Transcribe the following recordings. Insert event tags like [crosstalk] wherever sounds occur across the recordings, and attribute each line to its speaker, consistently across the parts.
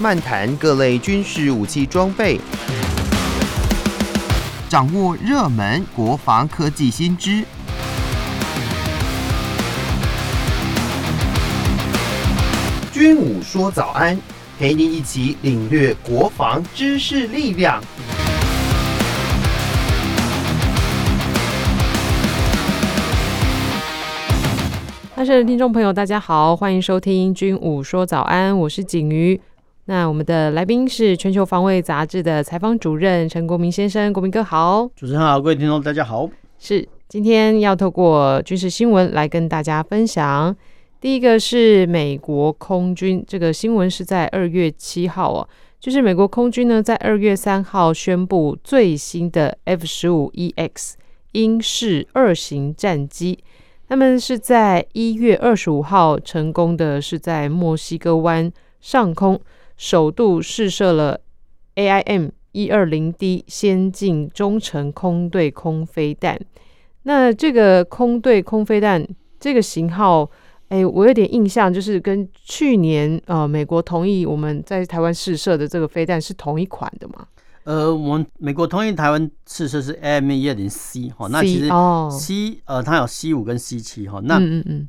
Speaker 1: 漫谈各类军事武器装备，掌握热门国防科技新知。军武说早安，陪您一起领略国防知识力量。
Speaker 2: 大家的听众朋友，大家好，欢迎收听《军武说早安》，我是景瑜。那我们的来宾是《全球防卫杂志》的采访主任陈国民先生，国民哥好。
Speaker 3: 主持人好，各位听众大家好。
Speaker 2: 是今天要透过军事新闻来跟大家分享。第一个是美国空军，这个新闻是在二月七号哦，就是美国空军呢在二月三号宣布最新的 F 十五 EX 英式二型战机，他们是在一月二十五号成功的是在墨西哥湾上空首度试射了 AIM 一二零 D 先进中程空对空飞弹。那这个空对空飞弹这个型号。哎，我有点印象，就是跟去年呃美国同意我们在台湾试射的这个飞弹是同一款的嘛？
Speaker 3: 呃，我们美国同意台湾试射是 AIM 一二零 C 哈，那其实 C、哦、C 呃它有 C 五跟 C 七哈，那嗯嗯嗯，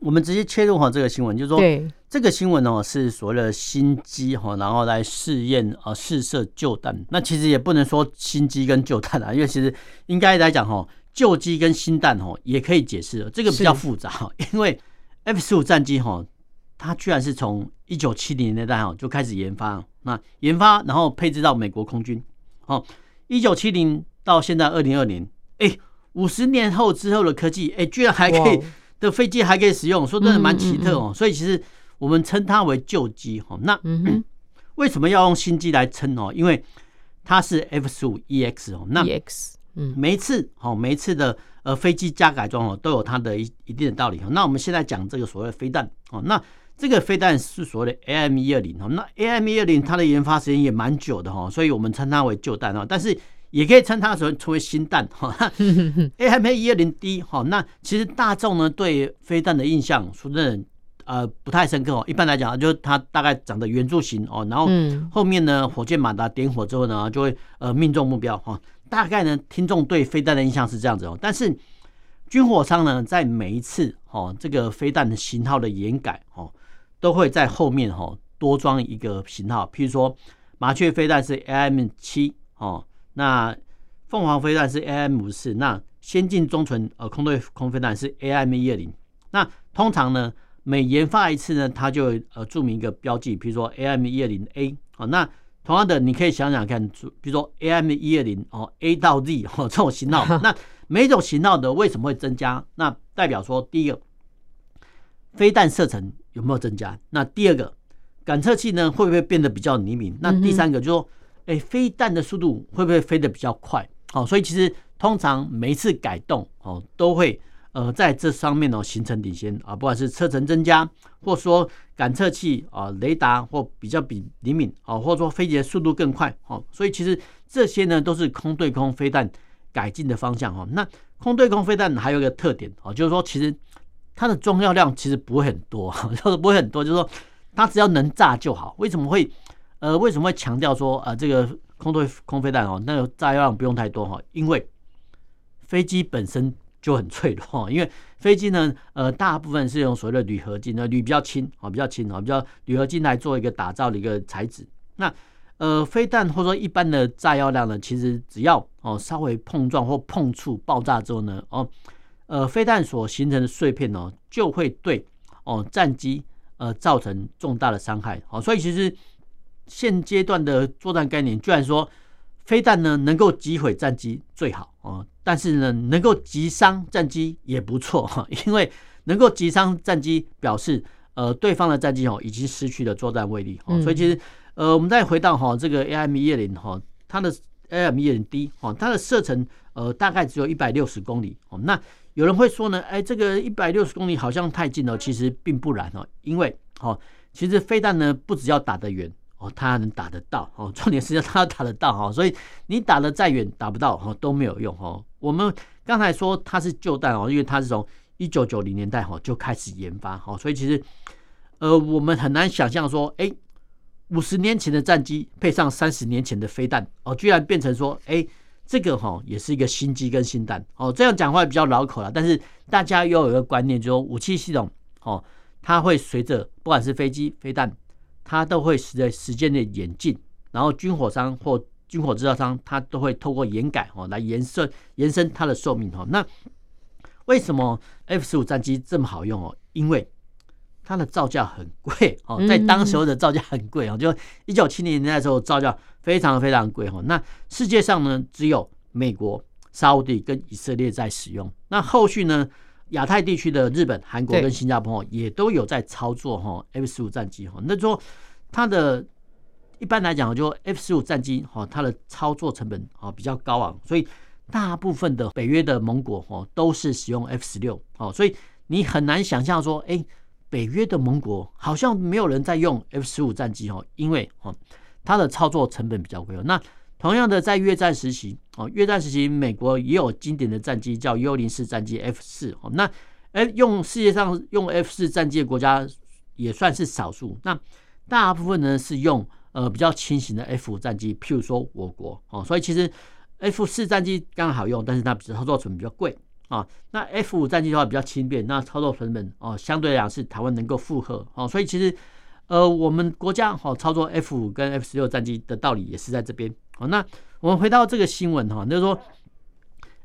Speaker 3: 我们直接切入哈这个新闻，就是说对这个新闻哦是所谓的新机哈，然后来试验啊试射旧弹，那其实也不能说新机跟旧弹啊，[laughs] 因为其实应该来讲哈旧机跟新弹哦也可以解释，这个比较复杂，因为。F 十五战机哈，它居然是从一九七零年代哈就开始研发，那研发然后配置到美国空军，哦，一九七零到现在二零二年，哎，五十年后之后的科技，哎，居然还可以的飞机还可以使用，说真的蛮奇特哦。所以其实我们称它为旧机哈。那 [clears throat] 为什么要用新机来称哦？因为它是 F 十五 EX 哦。那 EX，嗯，每一次哦，每一次的。呃，飞机加改装哦，都有它的一一定的道理。那我们现在讲这个所谓的飞弹哦，那这个飞弹是所谓的 AIM 一二零哦，那 AIM 一二零它的研发时间也蛮久的哈，所以我们称它为旧弹哦，但是也可以称它成成为新弹哈。[laughs] AMA 一二零 D 哈，那其实大众呢对飞弹的印象说真的呃不太深刻哦。一般来讲，就是它大概长得圆柱形哦，然后后面呢火箭马达点火之后呢，就会呃命中目标哈。大概呢，听众对飞弹的印象是这样子哦。但是军火商呢，在每一次哦这个飞弹的型号的研改哦，都会在后面哦多装一个型号。譬如说，麻雀飞弹是 AIM 七哦，那凤凰飞弹是 AIM 五四，那先进中程呃空对空飞弹是 AIM 一二零。那通常呢，每研发一次呢，它就呃注明一个标记，比如说 AIM 一二零 A 哦，那。同样的，你可以想想看，比如说 AIM 一二零哦，A 到 Z 哦，这种型号，[laughs] 那每一种型号的为什么会增加？那代表说，第一个，飞弹射程有没有增加？那第二个，感测器呢会不会变得比较灵敏？那第三个就是说，哎，飞弹的速度会不会飞得比较快？哦，所以其实通常每一次改动哦，都会。呃，在这上面呢，形成领先啊，不管是车程增加，或说感测器啊、雷达或比较比灵敏啊，或者说飞行速度更快哦，所以其实这些呢都是空对空飞弹改进的方向哈。那空对空飞弹还有一个特点啊，就是说其实它的装药量其实不会很多，就是不会很多，就是说它只要能炸就好。为什么会呃为什么会强调说呃这个空对空飞弹哦，那个炸药量不用太多哈？因为飞机本身。就很脆弱，[laughs] 因为飞机呢，呃，大部分是用所谓的铝合金，那铝比较轻啊，比较轻啊，比较铝合金来做一个打造的一个材质。那呃，飞弹或者说一般的炸药量呢，其实只要哦稍微碰撞或碰触爆炸之后呢，哦，呃，飞弹所形成的碎片哦，就会对哦战机呃造成重大的伤害。好，所以其实现阶段的作战概念，居然说。飞弹呢能够击毁战机最好哦，但是呢能够击伤战机也不错哈，[laughs] 因为能够击伤战机表示呃对方的战机哦已经失去了作战威力哦，所以其实呃我们再回到哈这个 AIM 一二零哈，它的 AIM 一二零 D 哦，它的射程呃大概只有一百六十公里哦，那有人会说呢，哎这个一百六十公里好像太近了，其实并不然哦，因为哦其实飞弹呢不只要打得远。哦，他能打得到哦，[laughs] 重点是要他打得到哈，所以你打得再远打不到哈都没有用哈。我们刚才说它是旧弹哦，因为它是从一九九零年代哈就开始研发哈，所以其实呃我们很难想象说，哎，五十年前的战机配上三十年前的飞弹哦，居然变成说，哎、这个哈也是一个新机跟新弹哦。这样讲话比较绕口了，但是大家又有一个观念，就是说武器系统哦，它会随着不管是飞机、飞弹，它都会随着时间的演进，然后军火商或军火制造商，它都会透过延改哦来延伸延伸它的寿命哦。那为什么 F 十五战机这么好用哦？因为它的造价很贵哦，在当时候的造价很贵哦，就一九七零年代的时候造价非常非常贵哦。那世界上呢，只有美国、沙乌地跟以色列在使用。那后续呢，亚太地区的日本、韩国跟新加坡也都有在操作哈 F 十五战机哈。那说它的一般来讲，就 F 十五战机哈，它的操作成本啊比较高昂，所以大部分的北约的盟国哦都是使用 F 十六哦，所以你很难想象说，哎。北约的盟国好像没有人在用 F 十五战机哦，因为哦它的操作成本比较贵哦。那同样的，在越战时期哦，越战时期美国也有经典的战机叫幽灵式战机 F 四哦。那哎，用世界上用 F 四战机的国家也算是少数。那大部分呢是用呃比较轻型的 F 五战机，譬如说我国哦。所以其实 F 四战机刚好用，但是它操作成本比较贵。啊，那 F 五战机的话比较轻便，那操作成本哦相对来讲是台湾能够负荷哦，所以其实呃我们国家哈操作 F 五跟 F 十六战机的道理也是在这边。好，那我们回到这个新闻哈，就是说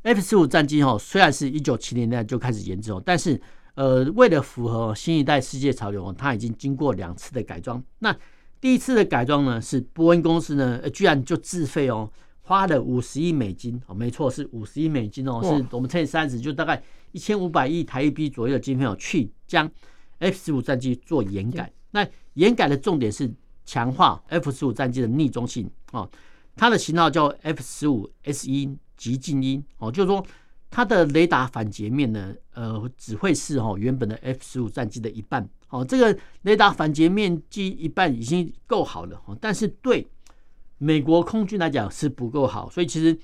Speaker 3: F 十五战机哈虽然是一九七零年代就开始研制哦，但是呃为了符合新一代世界潮流，它已经经过两次的改装。那第一次的改装呢是波音公司呢居然就自费哦。花了五十亿美金哦，没错，是五十亿美金哦，是我们乘以三十，就大概一千五百亿台币左右的经费哦，去将 F 十五战机做研改。那研改的重点是强化 F 十五战机的逆中性哦，它的型号叫 F 十五 S 一极静音哦，就是说它的雷达反截面呢，呃，只会是哦原本的 F 十五战机的一半哦，这个雷达反截面积一半已经够好了哦，但是对。美国空军来讲是不够好，所以其实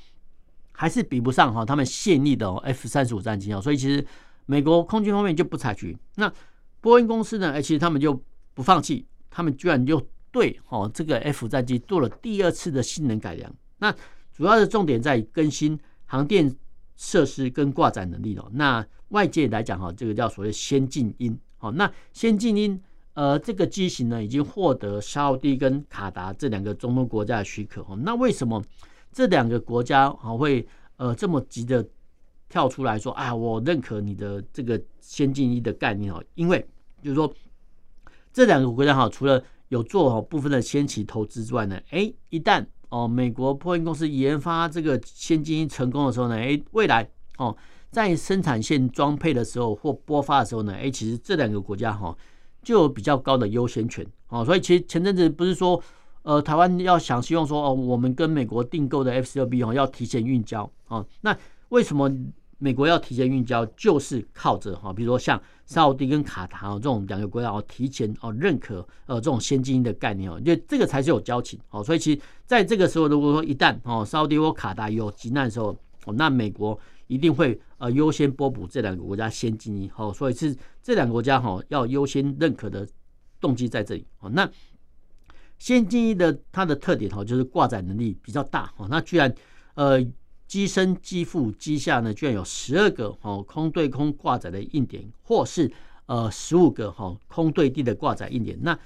Speaker 3: 还是比不上哈他们现役的 F 三十五战机哦，所以其实美国空军方面就不采取。那波音公司呢？哎，其实他们就不放弃，他们居然又对哦这个 F 战机做了第二次的性能改良。那主要的重点在更新航电设施跟挂载能力哦。那外界来讲哈，这个叫所谓先进鹰哦。那先进鹰。呃，这个机型呢，已经获得沙乌地跟卡达这两个中东国家的许可。那为什么这两个国家啊会呃这么急的跳出来说啊，我认可你的这个先进一的概念哦？因为就是说这两个国家哈，除了有做好部分的先期投资之外呢，哎，一旦哦美国波音公司研发这个先进成功的时候呢，哎，未来哦在生产线装配的时候或播发的时候呢，哎，其实这两个国家哈。就有比较高的优先权哦，所以其实前阵子不是说，呃，台湾要想希望说哦，我们跟美国订购的 F 十六 B 哦要提前运交哦，那为什么美国要提前运交？就是靠着哈，比如说像沙乌地跟卡塔这种两个国家哦，提前哦认可呃这种先进的概念哦，就这个才是有交情哦，所以其实在这个时候，如果说一旦哦沙乌地或卡塔有急难的时候哦，那美国。一定会呃优先拨补这两个国家先进一号，所以是这两个国家哈要优先认可的动机在这里哦。那先进一的它的特点哈就是挂载能力比较大哦，那居然呃机身机腹机下呢居然有十二个哦空对空挂载的硬点，或是呃十五个哈空对地的挂载硬点，那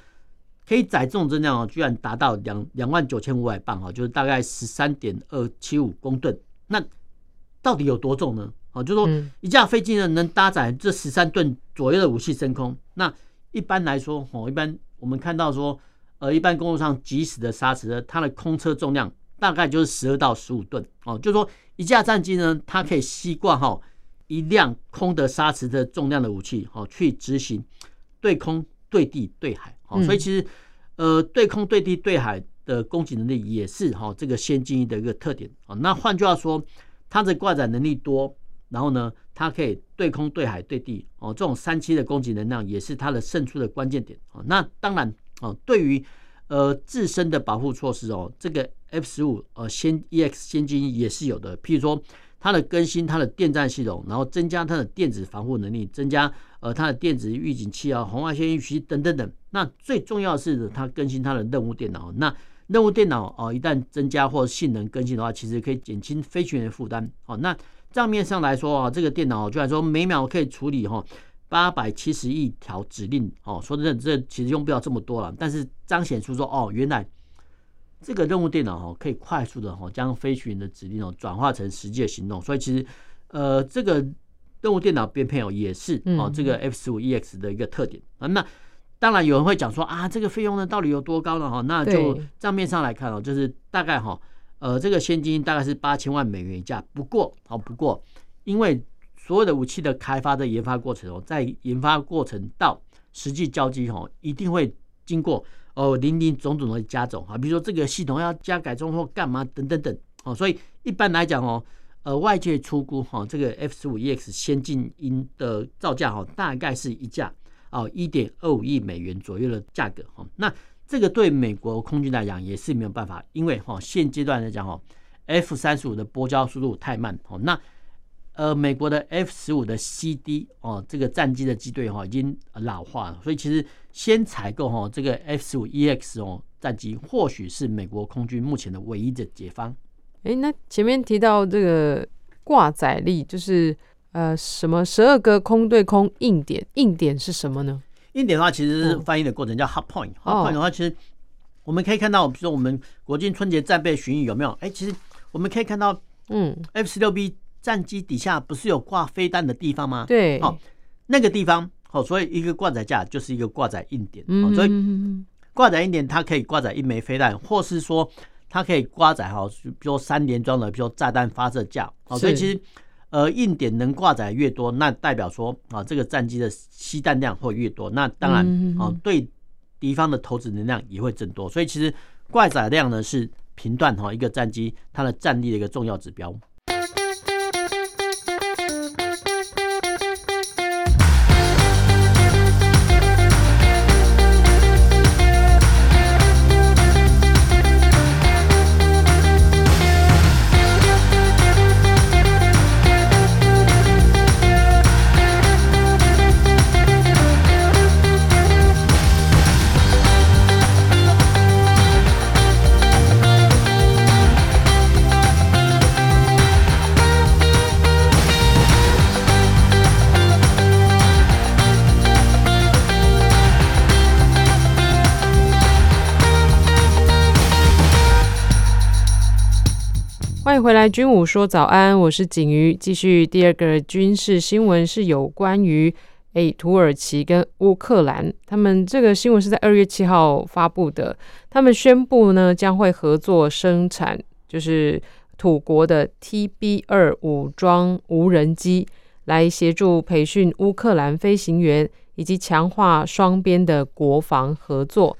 Speaker 3: 可以载重重量哦居然达到两两万九千五百磅哈，就是大概十三点二七五公吨那。到底有多重呢？哦，就是说一架飞机呢能搭载这十三吨左右的武器升空。那一般来说，哦，一般我们看到说，呃，一般公路上疾驶的砂石车，它的空车重量大概就是十二到十五吨。哦，就是说一架战机呢，它可以吸挂哈一辆空的沙池的重量的武器，哦，去执行对空、对地、对海。哦，所以其实呃，对空、对地、对海的攻击能力也是哈这个先进的一个特点。哦，那换句话说。它的挂载能力多，然后呢，它可以对空、对海、对地哦，这种三期的攻击能量也是它的胜出的关键点哦。那当然哦，对于呃自身的保护措施哦，这个 F 十五呃先 EX 先进也是有的。譬如说，它的更新它的电站系统，然后增加它的电子防护能力，增加呃它的电子预警器啊、红外线预期等等等。那最重要的是它更新它的任务电脑。那任务电脑哦，一旦增加或性能更新的话，其实可以减轻飞行员的负担。哦，那账面上来说啊，这个电脑居然说每秒可以处理哈八百七十亿条指令。哦，说真的，这其实用不了这么多了，但是彰显出说哦，原来这个任务电脑哦可以快速的哦将飞行员的指令哦转化成实际的行动。所以其实呃，这个任务电脑编配哦也是哦这个 F 十五 EX 的一个特点啊。那当然有人会讲说啊，这个费用呢到底有多高呢？哈，那就账面上来看哦，就是大概哈，呃，这个现金大概是八千万美元一架。不过，好，不过，因为所有的武器的开发的研发过程哦，在研发过程到实际交机哦，一定会经过哦林林总总的加总啊，比如说这个系统要加改装或干嘛等等等哦，所以一般来讲哦，呃，外界出估哈，这个 F 十五 EX 先进鹰的造价哈，大概是一架。哦，一点二五亿美元左右的价格哈，那这个对美国空军来讲也是没有办法，因为哈现阶段来讲哈，F 三十五的波交速度太慢哦，那呃美国的 F 十五的 CD 哦这个战机的机队哈已经老化了，所以其实先采购哈这个 F 十五 EX 哦战机，或许是美国空军目前的唯一的解方。
Speaker 2: 哎，那前面提到这个挂载力就是。呃，什么十二个空对空硬点？硬点是什么呢？
Speaker 3: 硬点的话，其实是翻译的过程叫 hard point。hard point 的话，其实我们可以看到，比如说我们国军春节战备巡演有没有？哎，其实我们可以看到，嗯，F 十六 B 战机底下不是有挂飞弹的地方吗？
Speaker 2: 对，
Speaker 3: 好，那个地方，好，所以一个挂载架就是一个挂载硬点。嗯，所以挂载硬点它可以挂载一枚飞弹，或是说它可以挂载哈，比如说三连装的，比如说炸弹发射架。好，所以其实。呃，硬点能挂载越多，那代表说啊，这个战机的吸弹量会越多，那当然啊，对敌方的投掷能量也会增多。所以其实挂载量呢是评断哈一个战机它的战力的一个重要指标。
Speaker 2: 欢迎回来，军武说早安，我是景瑜。继续第二个军事新闻是有关于诶土耳其跟乌克兰，他们这个新闻是在二月七号发布的。他们宣布呢将会合作生产，就是土国的 TB 二武装无人机，来协助培训乌克兰飞行员，以及强化双边的国防合作。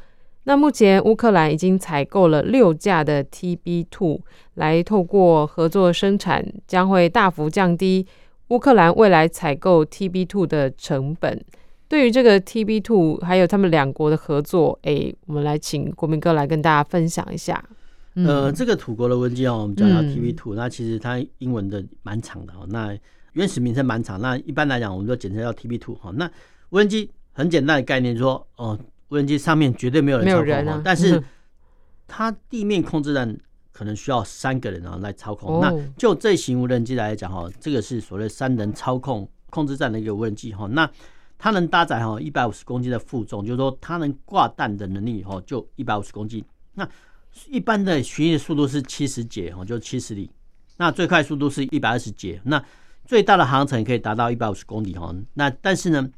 Speaker 2: 那目前乌克兰已经采购了六架的 TB2，来透过合作生产，将会大幅降低乌克兰未来采购 TB2 的成本。对于这个 TB2，还有他们两国的合作，哎，我们来请国民哥来跟大家分享一下。
Speaker 3: 嗯、呃，这个土国的无人机哦，我们讲到 TB2，、嗯、那其实它英文的蛮长的哦，那原始名称蛮长，那一般来讲我们就简称叫 TB2 哈。那无人机很简单的概念说，哦。无人机上面绝对没有人操控，啊、但是它地面控制站可能需要三个人啊来操控。那就这型无人机来讲哈，这个是所谓三人操控控制站的一个无人机哈。那它能搭载哈一百五十公斤的负重，就是说它能挂弹的能力哈就一百五十公斤。那一般的巡弋速度是七十节哈，就七十里。那最快速度是一百二十节。那最大的航程可以达到一百五十公里哈。那但是呢？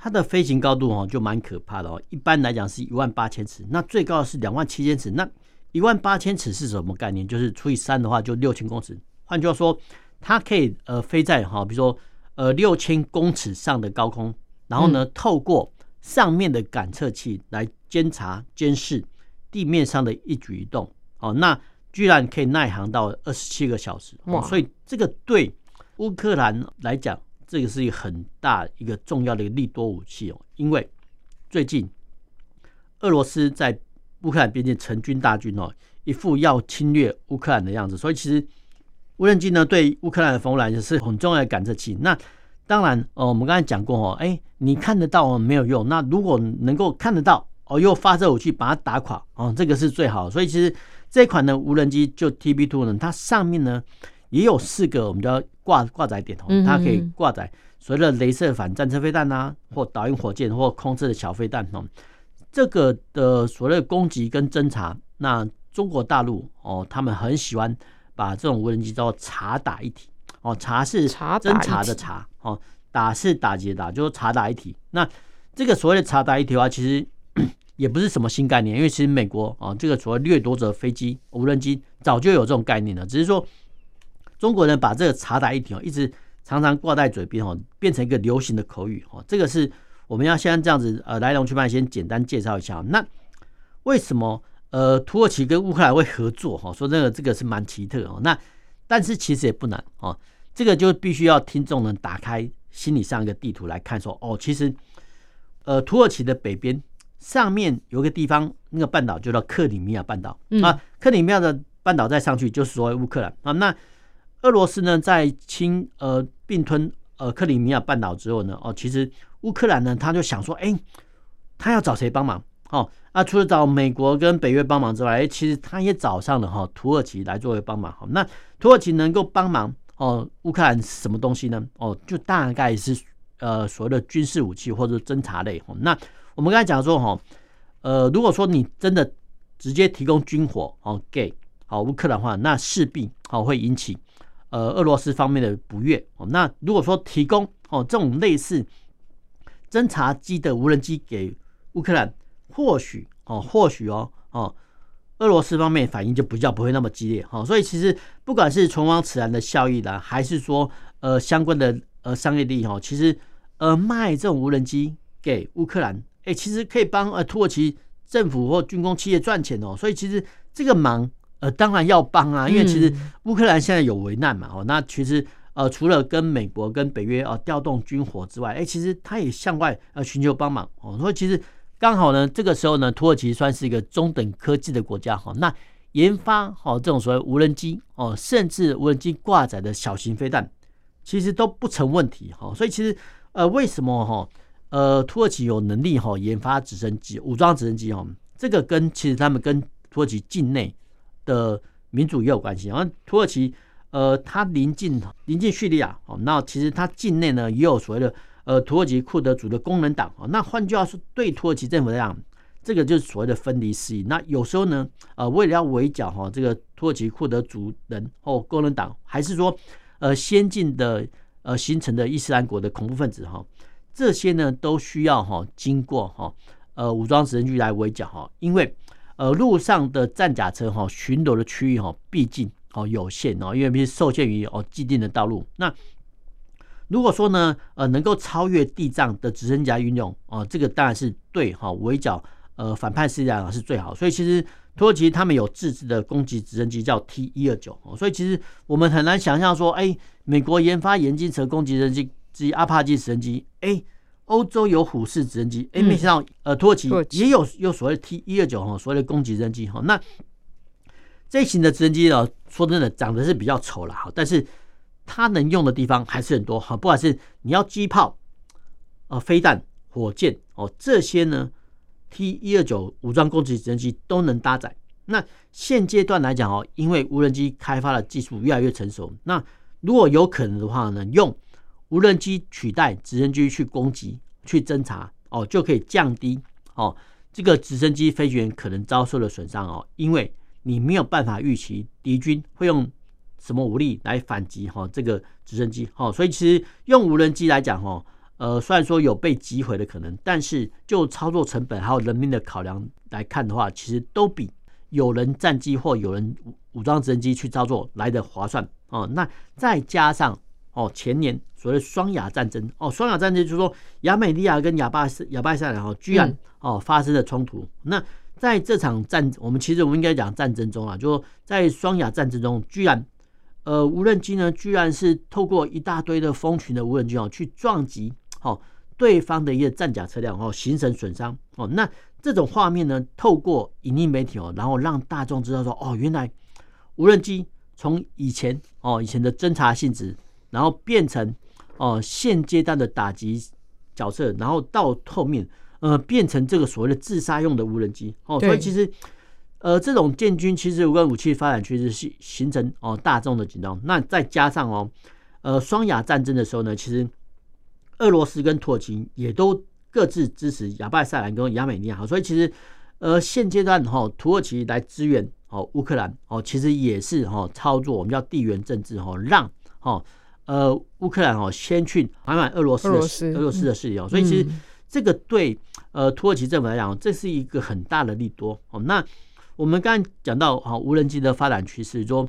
Speaker 3: 它的飞行高度哦就蛮可怕的哦，一般来讲是一万八千尺，那最高的是两万七千尺。那一万八千尺是什么概念？就是除以三的话就六千公尺。换句话说，它可以呃飞在哈，比如说呃六千公尺上的高空，然后呢透过上面的感测器来监察监视地面上的一举一动哦，那居然可以耐航到二十七个小时。哇！所以这个对乌克兰来讲。这个是一个很大一个重要的一个利多武器哦，因为最近俄罗斯在乌克兰边境成军大军哦，一副要侵略乌克兰的样子，所以其实无人机呢，对乌克兰的防务来讲是很重要的感测器。那当然，哦，我们刚才讲过哦，哎，你看得到没有用。那如果能够看得到哦，又发射武器把它打垮哦，这个是最好。所以其实这款的无人机就 TB Two 呢，它上面呢也有四个我们叫挂挂载点哦，它可以挂载所谓的镭射反战车飞弹呐，或导引火箭或空射的小飞弹哦。这个的所谓的攻击跟侦查，那中国大陆哦，他们很喜欢把这种无人机叫做察打一体。哦，查是侦查的查，哦，打是打击的打，就是查打一体。那这个所谓的查打一体的话，其实 [clears throat] 也不是什么新概念，因为其实美国啊，这个所谓掠夺者飞机、无人机早就有这种概念了，只是说中国人把这个茶打一体哦，一直常常挂在嘴边哦，变成一个流行的口语哦。这个是我们要先这样子呃来龙去脉，先简单介绍一下。那为什么呃土耳其跟乌克兰会合作？哈，说这个这个是蛮奇特哦。那但是其实也不难哦，这个就必须要听众能打开心理上一个地图来看，说哦，其实呃土耳其的北边上面有个地方，那个半岛就叫克里米亚半岛啊，克里米亚的半岛再上去就是所谓乌克兰啊。那俄罗斯呢在侵呃并吞呃克里米亚半岛之后呢，哦，其实乌克兰呢他就想说，哎，他要找谁帮忙？哦，那除了找美国跟北约帮忙之外，哎，其实他也找上了哈土耳其来作为帮忙。好，那土耳其能够帮忙哦，乌克兰什么东西呢？哦，就大概是呃所谓的军事武器或者侦察类。哦，那我们刚才讲说哈，呃，如果说你真的直接提供军火哦给好乌克兰话，那势必好会引起呃俄罗斯方面的不悦。哦，那如果说提供哦这种类似侦察机的无人机给乌克兰。或许哦，或许哦哦，俄罗斯方面反应就比较不会那么激烈哈，所以其实不管是唇亡齿寒的效益啦，还是说呃相关的呃商业利益哈，其实呃卖这种无人机给乌克兰，哎、其实可以帮呃土耳其政府或军工企业赚钱哦，所以其实这个忙呃当然要帮啊，因为其实乌克兰现在有危难嘛哦，那其实呃除了跟美国跟北约啊调动军火之外，哎、欸，其实他也向外呃寻求帮忙哦，所以其实。刚好呢，这个时候呢，土耳其算是一个中等科技的国家哈。那研发好这种所谓无人机哦，甚至无人机挂载的小型飞弹，其实都不成问题哈。所以其实呃，为什么哈呃土耳其有能力哈研发直升机、武装直升机哦？这个跟其实他们跟土耳其境内的民主也有关系。然后土耳其呃，它临近临近叙利亚哦，那其实它境内呢也有所谓的。呃，土耳其库德族的工人党啊，那换句话说，对土耳其政府来讲，这个就是所谓的分离势力。那有时候呢，呃，为了要围剿哈这个土耳其库德族人或工人党，还是说呃先进的呃形成的伊斯兰国的恐怖分子哈，这些呢都需要哈经过哈呃武装直升机来围剿哈，因为呃路上的战甲车哈巡逻的区域哈毕竟哦有限哦，因为必须受限于哦既定的道路那。如果说呢，呃，能够超越地障的直升机运用，哦，这个当然是对哈，围剿呃反叛势力来讲是最好。所以其实土耳其他们有自制的攻击直升机叫 T 一二九，所以其实我们很难想象说，哎，美国研发眼镜蛇攻击直升机及阿帕奇直升机，哎，欧洲有虎式直升机，哎，没想到呃土耳其也有有所谓 T 一二九哈，所谓的攻击直升机哈。那这一型的直升机呢，说真的长得是比较丑了哈，但是。它能用的地方还是很多哈，不管是你要机炮、呃飞弹、火箭哦这些呢，T 一二九武装攻击直升机都能搭载。那现阶段来讲哦，因为无人机开发的技术越来越成熟，那如果有可能的话呢，用无人机取代直升机去攻击、去侦察哦，就可以降低哦这个直升机飞行员可能遭受的损伤哦，因为你没有办法预期敌军会用。什么武力来反击哈这个直升机哈？所以其实用无人机来讲哈，呃，虽然说有被击毁的可能，但是就操作成本还有人命的考量来看的话，其实都比有人战机或有人武装直升机去操作来的划算哦。那再加上哦，前年所谓双亚战争哦，双亚战争就是说亚美利亚跟亚巴斯亚巴塞兰哦居然哦发生了冲突。那在这场战，我们其实我们应该讲战争中啊，就在双亚战争中居然。呃，无人机呢，居然是透过一大堆的蜂群的无人机哦，去撞击哦对方的一个战甲车辆哦，形成损伤哦。那这种画面呢，透过影音媒体哦，然后让大众知道说哦，原来无人机从以前哦以前的侦察性质，然后变成哦现阶段的打击角色，然后到后面呃变成这个所谓的自杀用的无人机。哦，所以其实呃这种建军其实无人武器发展趋势是形成哦大众的紧张，那再加上哦呃双亚战争的时候呢，其实俄罗斯跟土耳其也都各自支持亚伯塞兰跟亚美尼亚，所以其实呃现阶段哈土耳其来支援。哦，乌克兰哦，其实也是哈操作，我们叫地缘政治哈，让哈呃乌克兰哦先去买买俄罗斯的俄罗斯的势力哦，所以其实这个对呃土耳其政府来讲，这是一个很大的利多哦。那我们刚才讲到哈无人机的发展趋势，说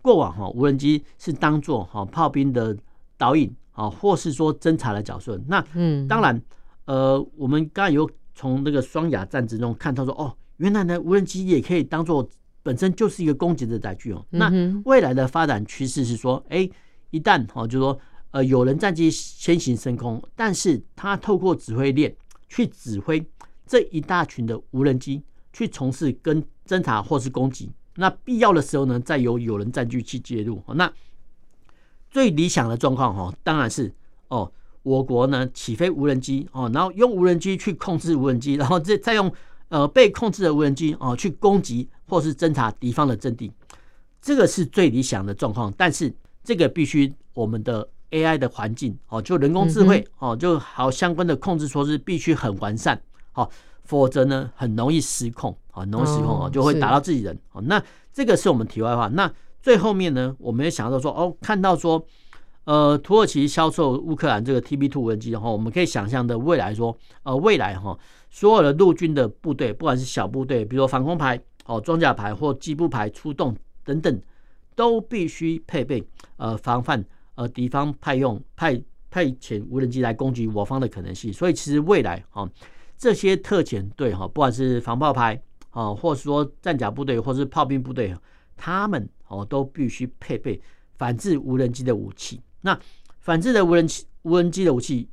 Speaker 3: 过往哈无人机是当做哈炮兵的导引啊，或是说侦察的角色。那嗯，当然呃，我们刚才有从那个双亚战争中看到说哦，原来呢无人机也可以当做。本身就是一个攻击的载具哦。那未来的发展趋势是说，哎，一旦哦，就是说呃，有人战机先行升空，但是他透过指挥链去指挥这一大群的无人机去从事跟侦察或是攻击。那必要的时候呢，再由有人战机去介入。那最理想的状况哈，当然是哦，我国呢起飞无人机哦，然后用无人机去控制无人机，然后再再用。呃，被控制的无人机哦，去攻击或是侦察敌方的阵地，这个是最理想的状况。但是这个必须我们的 AI 的环境哦，就人工智慧哦，就好相关的控制措施必须很完善哦，否则呢很容易失控啊，很容易失控哦，就会打到自己人哦。那这个是我们题外话。那最后面呢，我们也想到说哦，看到说呃，土耳其销售乌克兰这个 TB2 无人机的话，我们可以想象的未来说呃，未来哈。所有的陆军的部队，不管是小部队，比如说防空排、哦装甲排或机步排出动等等，都必须配备呃防范呃敌方派用派派遣无人机来攻击我方的可能性。所以其实未来哈这些特遣队哈，不管是防炮排啊，或是说战甲部队，或是炮兵部队，他们哦都必须配备反制无人机的武器。那反制的无人机无人机的武器。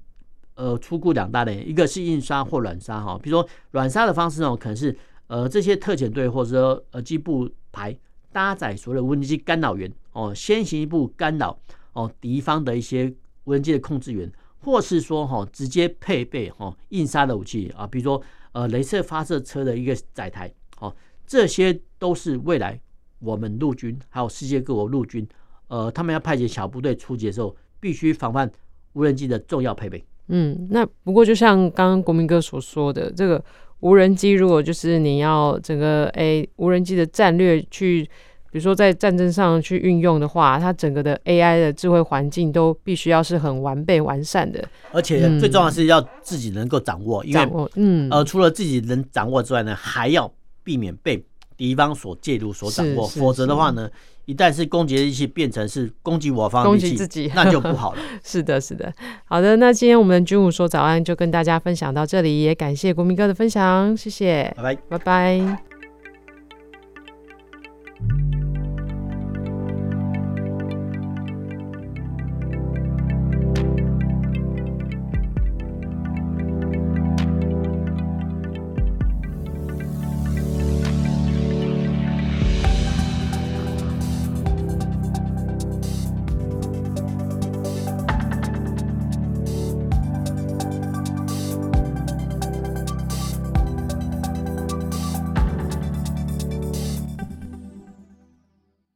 Speaker 3: 呃，出库两大类，一个是硬杀或软杀哈，比如说软杀的方式呢，可能是呃这些特遣队或者说呃机步排搭载所谓的无人机干扰员哦，先行一步干扰哦敌方的一些无人机的控制员，或是说哈直接配备哈硬杀的武器啊，比如说呃镭射发射车的一个载台哦，这些都是未来我们陆军还有世界各国陆军呃他们要派遣小部队出击的时候，必须防范无人机的重要配备。
Speaker 2: 嗯，那不过就像刚刚国民哥所说的，这个无人机如果就是你要整个诶、欸、无人机的战略去，比如说在战争上去运用的话，它整个的 AI 的智慧环境都必须要是很完备完善的，
Speaker 3: 而且最重要的是要自己能够掌握，嗯、因为嗯。呃除了自己能掌握之外呢，还要避免被敌方所介入所掌握。否则的话呢一旦是攻击的一些变成是攻击我方攻击自己。那就不好了。[laughs]
Speaker 2: 是的是的。好的那今天我们军武说早安就跟大家分享到这里也感谢国民哥的分享谢谢。
Speaker 3: 拜拜。
Speaker 2: 拜拜。